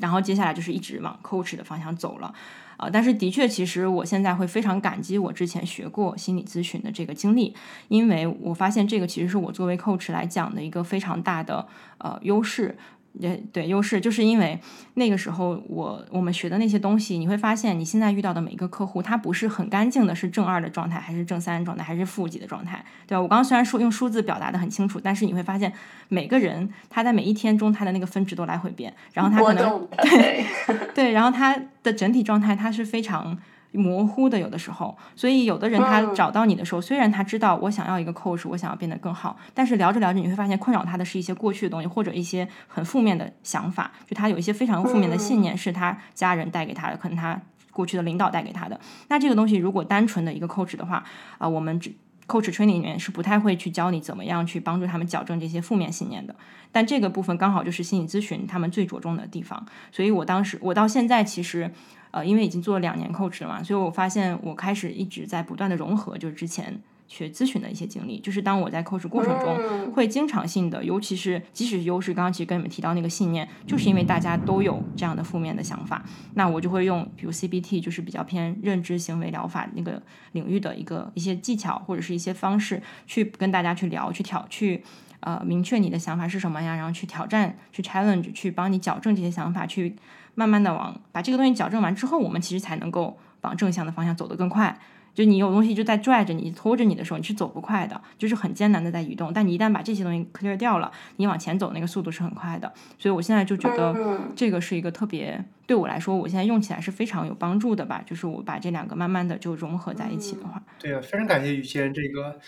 然后接下来就是一直往 coach 的方向走了。啊，但是的确，其实我现在会非常感激我之前学过心理咨询的这个经历，因为我发现这个其实是我作为 coach 来讲的一个非常大的呃优势。对对，优势就是因为那个时候我我们学的那些东西，你会发现你现在遇到的每一个客户，他不是很干净的，是正二的状态，还是正三的状态，还是负几的状态，对吧？我刚刚虽然说用数字表达的很清楚，但是你会发现每个人他在每一天中他的那个分值都来回变，然后他可能对对，然后他的整体状态他是非常。模糊的有的时候，所以有的人他找到你的时候，虽然他知道我想要一个 coach，我想要变得更好，但是聊着聊着你会发现困扰他的是一些过去的东西，或者一些很负面的想法，就他有一些非常负面的信念是他家人带给他的，可能他过去的领导带给他的。那这个东西如果单纯的一个 coach 的话，啊，我们 coach training 里面是不太会去教你怎么样去帮助他们矫正这些负面信念的。但这个部分刚好就是心理咨询他们最着重的地方，所以我当时我到现在其实。呃，因为已经做了两年 coach 了嘛，所以我发现我开始一直在不断的融合，就是之前学咨询的一些经历。就是当我在 coach 过程中，会经常性的，尤其是即使是优势，刚刚其实跟你们提到那个信念，就是因为大家都有这样的负面的想法，那我就会用比如 CBT，就是比较偏认知行为疗法那个领域的一个一些技巧或者是一些方式，去跟大家去聊，去挑，去呃明确你的想法是什么呀，然后去挑战，去 challenge，去帮你矫正这些想法，去。慢慢的往把这个东西矫正完之后，我们其实才能够往正向的方向走得更快。就你有东西就在拽着你、拖着你的时候，你是走不快的，就是很艰难的在移动。但你一旦把这些东西 clear 掉了，你往前走那个速度是很快的。所以我现在就觉得这个是一个特别对我来说，我现在用起来是非常有帮助的吧。就是我把这两个慢慢的就融合在一起的话，对啊，非常感谢雨轩这个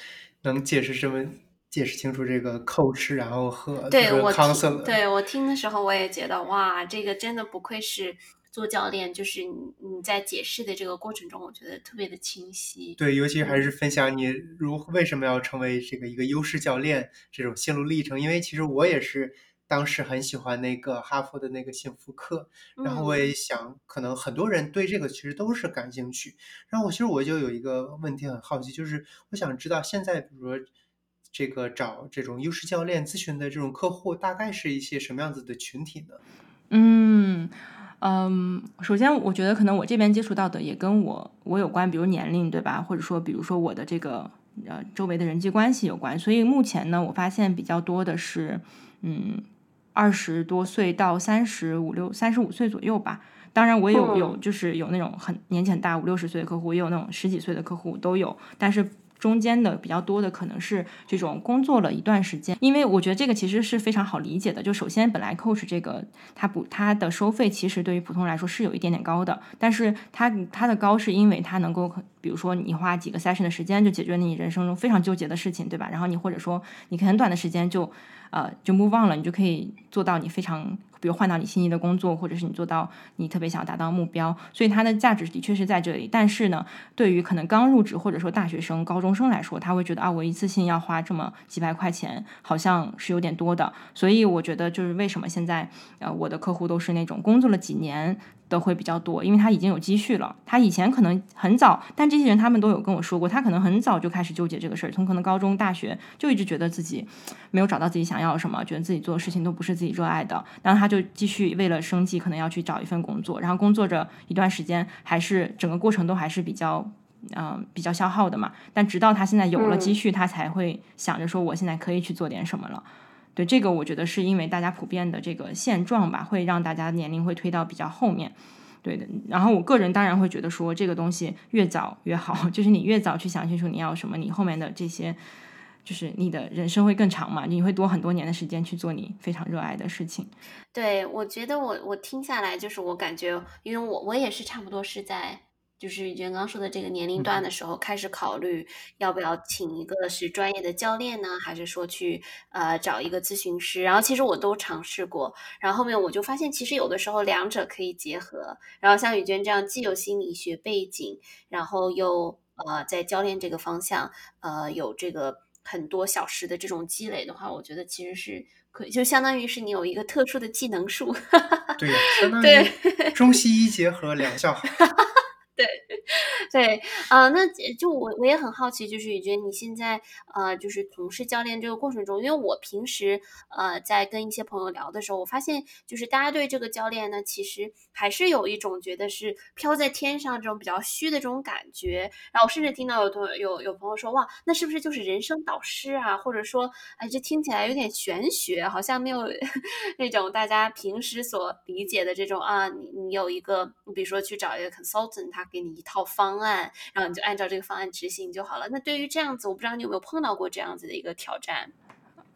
能解释这么。解释清楚这个 coach，然后和对我 counselor，对我听的时候，我也觉得哇，这个真的不愧是做教练，就是你你在解释的这个过程中，我觉得特别的清晰。对，尤其还是分享你如为什么要成为这个一个优势教练这种心路历程，因为其实我也是当时很喜欢那个哈佛的那个幸福课，然后我也想，可能很多人对这个其实都是感兴趣。然后我其实我就有一个问题很好奇，就是我想知道现在比如说。这个找这种优势教练咨询的这种客户，大概是一些什么样子的群体呢？嗯嗯，首先我觉得可能我这边接触到的也跟我我有关，比如年龄对吧？或者说比如说我的这个呃周围的人际关系有关。所以目前呢，我发现比较多的是嗯二十多岁到三十五六三十五岁左右吧。当然我也有有就是有那种很年纪很大五六十岁的客户，也有那种十几岁的客户都有，但是。中间的比较多的可能是这种工作了一段时间，因为我觉得这个其实是非常好理解的。就首先，本来 coach 这个它不它的收费其实对于普通人来说是有一点点高的，但是它它的高是因为它能够，比如说你花几个 session 的时间就解决你人生中非常纠结的事情，对吧？然后你或者说你很短的时间就呃就 move on 了，你就可以做到你非常。比如换到你心仪的工作，或者是你做到你特别想达到目标，所以它的价值的确是在这里。但是呢，对于可能刚入职或者说大学生、高中生来说，他会觉得啊，我一次性要花这么几百块钱，好像是有点多的。所以我觉得就是为什么现在呃我的客户都是那种工作了几年。的会比较多，因为他已经有积蓄了。他以前可能很早，但这些人他们都有跟我说过，他可能很早就开始纠结这个事儿，从可能高中、大学就一直觉得自己没有找到自己想要什么，觉得自己做的事情都不是自己热爱的。然后他就继续为了生计，可能要去找一份工作，然后工作着一段时间，还是整个过程都还是比较嗯比较消耗的嘛。但直到他现在有了积蓄，他才会想着说，我现在可以去做点什么了。对这个，我觉得是因为大家普遍的这个现状吧，会让大家年龄会推到比较后面。对的，然后我个人当然会觉得说，这个东西越早越好，[LAUGHS] 就是你越早去想清楚你要什么，你后面的这些，就是你的人生会更长嘛，你会多很多年的时间去做你非常热爱的事情。对，我觉得我我听下来，就是我感觉，因为我我也是差不多是在。就是袁刚说的这个年龄段的时候，开始考虑要不要请一个是专业的教练呢，还是说去呃找一个咨询师？然后其实我都尝试过，然后后面我就发现，其实有的时候两者可以结合。然后像雨娟这样，既有心理学背景，然后又呃在教练这个方向呃有这个很多小时的这种积累的话，我觉得其实是。可就相当于是你有一个特殊的技能树。对呀，相当 [LAUGHS] 对于中西医结合，两效。对，对，呃，那就我我也很好奇，就是宇娟，你现在呃，就是从事教练这个过程中，因为我平时呃在跟一些朋友聊的时候，我发现就是大家对这个教练呢，其实还是有一种觉得是飘在天上这种比较虚的这种感觉。然后我甚至听到有同有有朋友说，哇，那是不是就是人生导师啊？或者说，哎，这听起来有点玄学，好像没有 [LAUGHS] 那种大家平时所理解的这种啊，你你有一个，比如说去找一个 consultant，他给你一套方案，然后你就按照这个方案执行就好了。那对于这样子，我不知道你有没有碰到过这样子的一个挑战？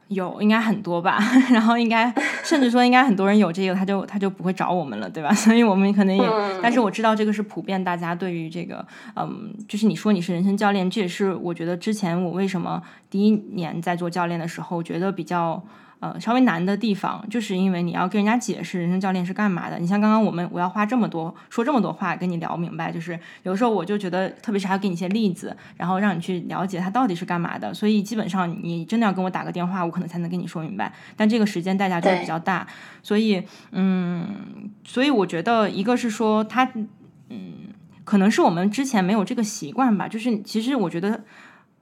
有，应该很多吧。[LAUGHS] 然后应该甚至说，应该很多人有这个，他就他就不会找我们了，对吧？[LAUGHS] 所以我们可能也，嗯但是我知道这个是普遍大家对于这个，嗯，就是你说你是人生教练，这也是我觉得之前我为什么第一年在做教练的时候觉得比较。呃，稍微难的地方，就是因为你要跟人家解释人生教练是干嘛的。你像刚刚我们，我要花这么多说这么多话跟你聊明白，就是有的时候我就觉得，特别是还要给你一些例子，然后让你去了解他到底是干嘛的。所以基本上你真的要跟我打个电话，我可能才能跟你说明白。但这个时间代价就会比较大，所以嗯，所以我觉得一个是说他嗯，可能是我们之前没有这个习惯吧。就是其实我觉得。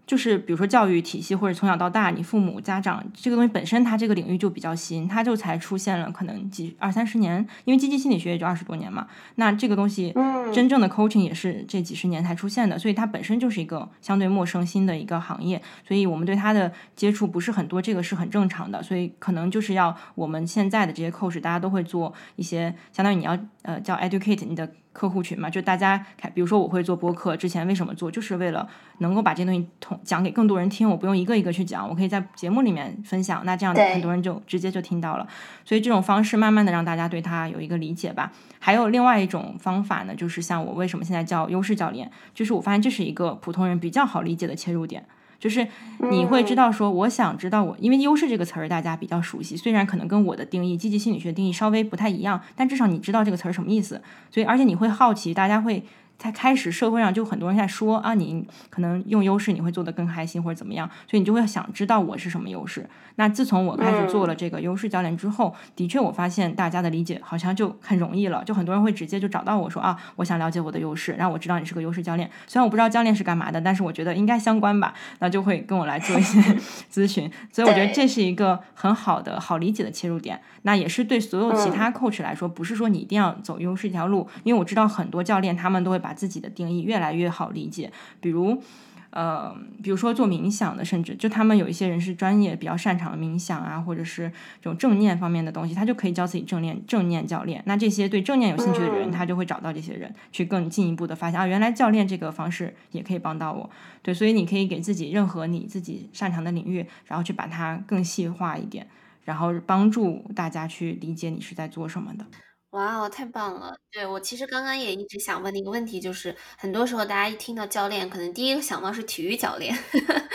就是比如说教育体系或者从小到大，你父母家长这个东西本身，它这个领域就比较新，它就才出现了可能几二三十年，因为积极心理学也就二十多年嘛。那这个东西真正的 coaching 也是这几十年才出现的，所以它本身就是一个相对陌生新的一个行业，所以我们对它的接触不是很多，这个是很正常的。所以可能就是要我们现在的这些 coach，大家都会做一些相当于你要呃叫 educate 你的。客户群嘛，就大家看，比如说我会做播客，之前为什么做，就是为了能够把这些东西统讲给更多人听，我不用一个一个去讲，我可以在节目里面分享，那这样很多人就直接就听到了。所以这种方式慢慢的让大家对它有一个理解吧。还有另外一种方法呢，就是像我为什么现在叫优势教练，就是我发现这是一个普通人比较好理解的切入点。就是你会知道说，我想知道我，因为优势这个词儿大家比较熟悉，虽然可能跟我的定义、积极心理学定义稍微不太一样，但至少你知道这个词儿什么意思。所以，而且你会好奇，大家会在开始社会上就很多人在说啊，你可能用优势你会做得更开心或者怎么样，所以你就会想知道我是什么优势。那自从我开始做了这个优势教练之后，的确我发现大家的理解好像就很容易了，就很多人会直接就找到我说啊，我想了解我的优势，让我知道你是个优势教练。虽然我不知道教练是干嘛的，但是我觉得应该相关吧，那就会跟我来做一些 [LAUGHS] 咨询。所以我觉得这是一个很好的、好理解的切入点。那也是对所有其他 coach 来说，不是说你一定要走优势这条路，因为我知道很多教练他们都会把自己的定义越来越好理解，比如。呃，比如说做冥想的，甚至就他们有一些人是专业比较擅长冥想啊，或者是这种正念方面的东西，他就可以教自己正念正念教练。那这些对正念有兴趣的人，他就会找到这些人去更进一步的发现啊，原来教练这个方式也可以帮到我。对，所以你可以给自己任何你自己擅长的领域，然后去把它更细化一点，然后帮助大家去理解你是在做什么的。哇哦，太棒了！对我其实刚刚也一直想问的一个问题，就是很多时候大家一听到教练，可能第一个想到是体育教练，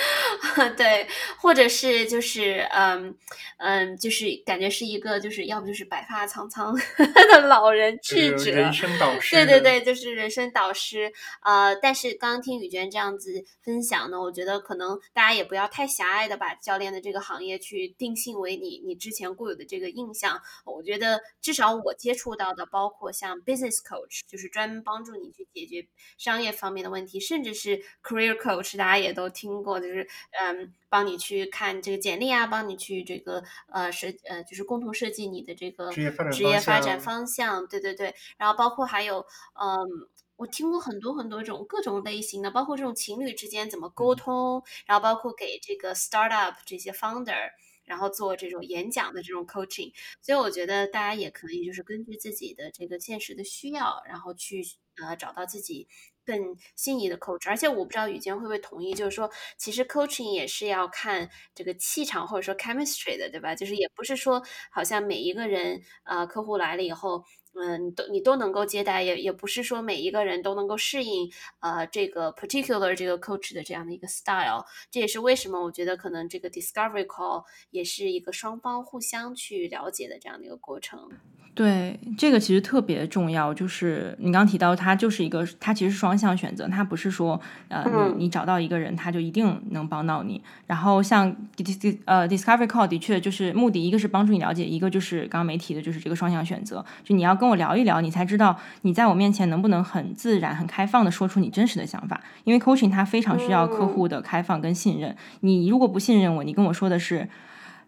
[LAUGHS] 对，或者是就是嗯嗯，就是感觉是一个就是要不就是白发苍苍 [LAUGHS] 的老人智者，人生导师，对对对，就是人生导师。呃，但是刚刚听雨娟这样子分享呢，我觉得可能大家也不要太狭隘的把教练的这个行业去定性为你你之前固有的这个印象。我觉得至少我接触。到的包括像 business coach，就是专门帮助你去解决商业方面的问题，甚至是 career coach，大家也都听过，就是嗯，帮你去看这个简历啊，帮你去这个呃设呃，就是共同设计你的这个职业发展职业发展方方向，对对对，然后包括还有嗯。我听过很多很多种各种类型的，包括这种情侣之间怎么沟通，然后包括给这个 startup 这些 founder。然后做这种演讲的这种 coaching，所以我觉得大家也可以就是根据自己的这个现实的需要，然后去呃找到自己更心仪的 coach。而且我不知道雨娟会不会同意，就是说其实 coaching 也是要看这个气场或者说 chemistry 的，对吧？就是也不是说好像每一个人呃客户来了以后。嗯，你都你都能够接待，也也不是说每一个人都能够适应呃这个 particular 这个 coach 的这样的一个 style。这也是为什么我觉得可能这个 discovery call 也是一个双方互相去了解的这样的一个过程。对，这个其实特别重要，就是你刚刚提到它就是一个，它其实是双向选择，它不是说呃嗯你你找到一个人他就一定能帮到你。然后像 dis 呃 Discovery Call 的确就是目的，一个是帮助你了解，一个就是刚刚没提的，就是这个双向选择，就你要跟我聊一聊，你才知道你在我面前能不能很自然、很开放的说出你真实的想法。因为 coaching 它非常需要客户的开放跟信任，你如果不信任我，你跟我说的是。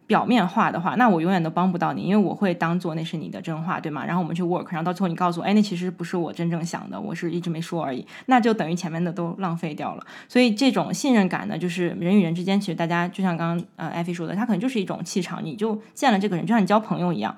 表面话的话，那我永远都帮不到你，因为我会当做那是你的真话，对吗？然后我们去 work，然后到最后你告诉我，哎，那其实不是我真正想的，我是一直没说而已，那就等于前面的都浪费掉了。所以这种信任感呢，就是人与人之间，其实大家就像刚刚呃艾菲说的，他可能就是一种气场，你就见了这个人，就像你交朋友一样。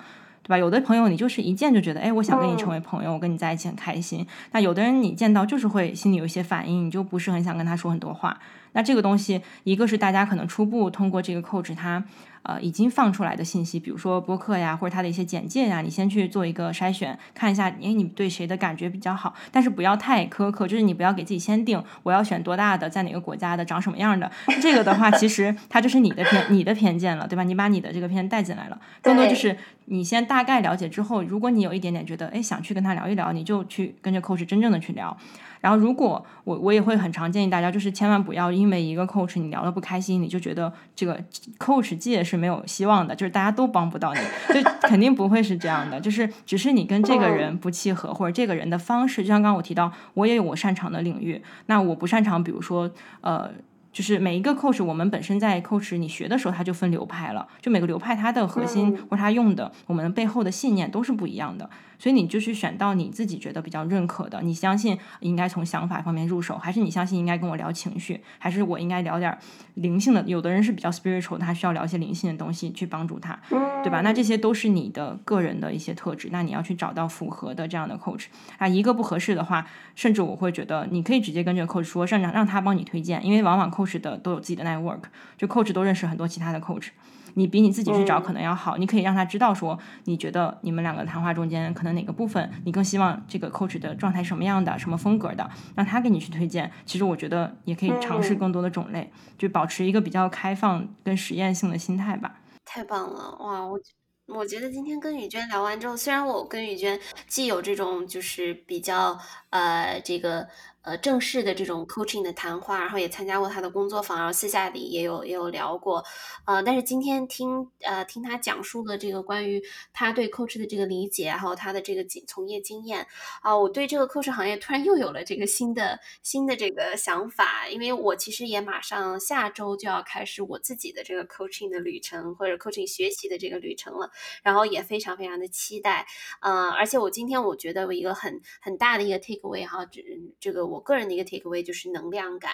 对吧？有的朋友你就是一见就觉得，哎，我想跟你成为朋友，我跟你在一起很开心。那有的人你见到就是会心里有一些反应，你就不是很想跟他说很多话。那这个东西，一个是大家可能初步通过这个 coach 他呃已经放出来的信息，比如说播客呀，或者他的一些简介呀，你先去做一个筛选，看一下，哎，你对谁的感觉比较好，但是不要太苛刻，就是你不要给自己先定我要选多大的，在哪个国家的，长什么样的。这个的话，其实它就是你的偏你的偏见了，对吧？你把你的这个偏见带进来了，更多就是你先大概了解之后，如果你有一点点觉得，哎，想去跟他聊一聊，你就去跟着 coach 真正的去聊。然后，如果我我也会很常建议大家，就是千万不要因为一个 coach 你聊得不开心，你就觉得这个 coach 界是没有希望的，就是大家都帮不到你，就 [LAUGHS] 肯定不会是这样的。就是只是你跟这个人不契合，或者这个人的方式，就像刚刚我提到，我也有我擅长的领域，那我不擅长，比如说呃。就是每一个 coach，我们本身在 coach 你学的时候，它就分流派了。就每个流派它的核心或者它用的，我们背后的信念都是不一样的。所以你就去选到你自己觉得比较认可的，你相信应该从想法方面入手，还是你相信应该跟我聊情绪，还是我应该聊点灵性的？有的人是比较 spiritual，他需要聊一些灵性的东西去帮助他，对吧？那这些都是你的个人的一些特质，那你要去找到符合的这样的 coach 啊。一个不合适的话，甚至我会觉得你可以直接跟这个 coach 说，甚至让他帮你推荐，因为往往 coach 的都有自己的 network，就 coach 都认识很多其他的 coach。你比你自己去找可能要好，你可以让他知道说，你觉得你们两个谈话中间可能哪个部分你更希望这个 coach 的状态什么样的，什么风格的，让他给你去推荐。其实我觉得也可以尝试更多的种类，就保持一个比较开放跟实验性的心态吧。太棒了，哇！我我觉得今天跟雨娟聊完之后，虽然我跟雨娟既有这种就是比较呃这个。呃，正式的这种 coaching 的谈话，然后也参加过他的工作坊，然后私下里也有也有聊过，呃，但是今天听呃听他讲述的这个关于他对 coach 的这个理解，还有他的这个经从业经验啊，我对这个 coach 行业突然又有了这个新的新的这个想法，因为我其实也马上下周就要开始我自己的这个 coaching 的旅程或者 coaching 学习的这个旅程了，然后也非常非常的期待，呃，而且我今天我觉得我一个很很大的一个 take away 哈，这这个。我个人的一个 take away 就是能量感，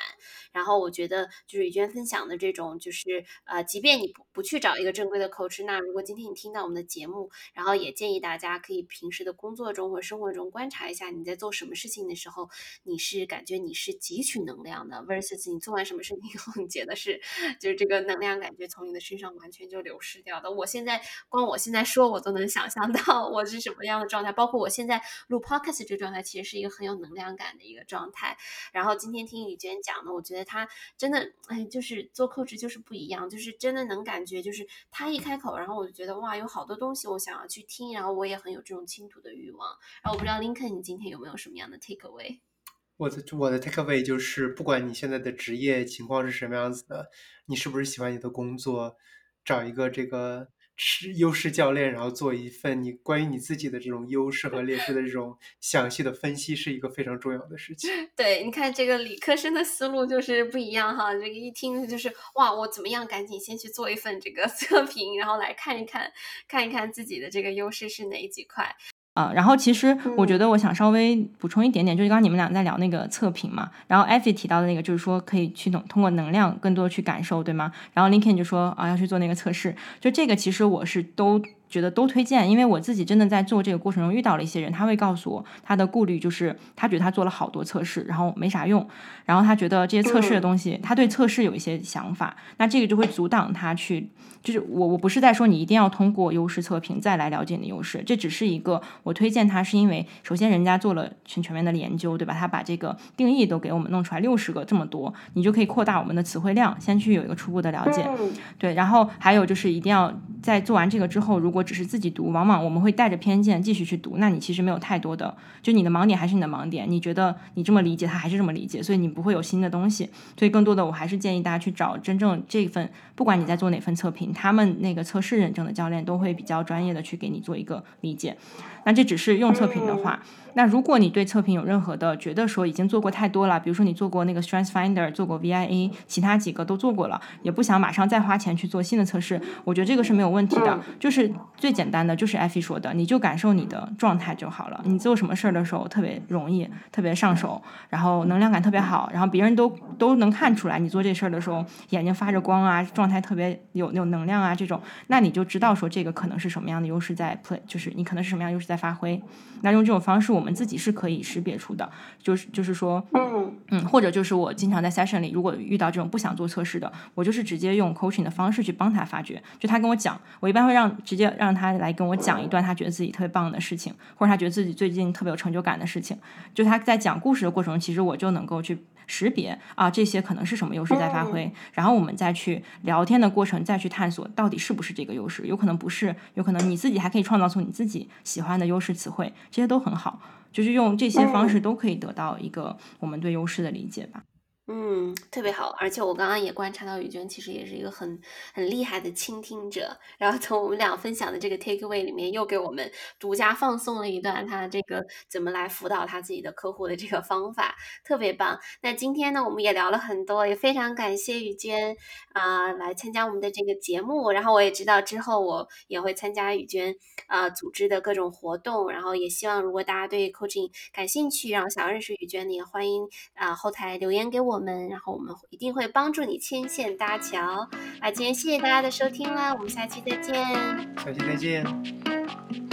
然后我觉得就是雨娟分享的这种，就是呃，即便你不不去找一个正规的 coach，那如果今天你听到我们的节目，然后也建议大家可以平时的工作中或生活中观察一下你在做什么事情的时候，你是感觉你是汲取能量的，versus 你做完什么事情以后，你觉得是就是这个能量感觉从你的身上完全就流失掉的。我现在光我现在说，我都能想象到我是什么样的状态，包括我现在录 podcast 这个状态，其实是一个很有能量感的一个状。态，然后今天听雨娟讲的，我觉得她真的，哎，就是做课职就是不一样，就是真的能感觉，就是她一开口，然后我就觉得哇，有好多东西我想要去听，然后我也很有这种倾吐的欲望。然后我不知道 Lincoln 你今天有没有什么样的 take away？我的我的 take away 就是，不管你现在的职业情况是什么样子的，你是不是喜欢你的工作，找一个这个。是优势教练，然后做一份你关于你自己的这种优势和劣势的这种详细的分析，是一个非常重要的事情。对，你看这个理科生的思路就是不一样哈，这个一听就是哇，我怎么样，赶紧先去做一份这个 [LAUGHS] 测评，然后来看一看，看一看自己的这个优势是哪几块。啊，然后其实我觉得我想稍微补充一点点，就是刚刚你们俩在聊那个测评嘛，然后 Effie 提到的那个就是说可以去能通过能量更多去感受，对吗？然后 Lincoln 就说啊要去做那个测试，就这个其实我是都。觉得都推荐，因为我自己真的在做这个过程中遇到了一些人，他会告诉我他的顾虑就是他觉得他做了好多测试，然后没啥用，然后他觉得这些测试的东西，他对测试有一些想法，那这个就会阻挡他去，就是我我不是在说你一定要通过优势测评再来了解你的优势，这只是一个我推荐他是因为首先人家做了全全面的研究，对吧？他把这个定义都给我们弄出来六十个这么多，你就可以扩大我们的词汇量，先去有一个初步的了解，对，然后还有就是一定要在做完这个之后，如果只是自己读，往往我们会带着偏见继续去读，那你其实没有太多的，就你的盲点还是你的盲点，你觉得你这么理解，他还是这么理解，所以你不会有新的东西。所以更多的，我还是建议大家去找真正这份，不管你在做哪份测评，他们那个测试认证的教练都会比较专业的去给你做一个理解。那这只是用测评的话。那如果你对测评有任何的觉得说已经做过太多了，比如说你做过那个 Strength Finder，做过 VIA，其他几个都做过了，也不想马上再花钱去做新的测试，我觉得这个是没有问题的。就是最简单的，就是艾菲说的，你就感受你的状态就好了。你做什么事儿的时候特别容易，特别上手，然后能量感特别好，然后别人都都能看出来你做这事儿的时候眼睛发着光啊，状态特别有有能量啊这种，那你就知道说这个可能是什么样的优势在 play，就是你可能是什么样优势在发挥。那用这种方式我。我们自己是可以识别出的，就是就是说，嗯嗯，或者就是我经常在 session 里，如果遇到这种不想做测试的，我就是直接用 coaching 的方式去帮他发掘。就他跟我讲，我一般会让直接让他来跟我讲一段他觉得自己特别棒的事情，或者他觉得自己最近特别有成就感的事情。就他在讲故事的过程中，其实我就能够去识别啊，这些可能是什么优势在发挥，然后我们再去聊天的过程，再去探索到底是不是这个优势，有可能不是，有可能你自己还可以创造出你自己喜欢的优势词汇，这些都很好。就是用这些方式都可以得到一个我们对优势的理解吧。嗯，特别好，而且我刚刚也观察到雨娟其实也是一个很很厉害的倾听者，然后从我们俩分享的这个 take away 里面，又给我们独家放送了一段他这个怎么来辅导他自己的客户的这个方法，特别棒。那今天呢，我们也聊了很多，也非常感谢雨娟啊来参加我们的这个节目，然后我也知道之后我也会参加雨娟啊组织的各种活动，然后也希望如果大家对 coaching 感兴趣，然后想要认识雨娟的，也欢迎啊后台留言给我。们，然后我们一定会帮助你牵线搭桥。啊，今天谢谢大家的收听啦，我们下期再见。下期再见。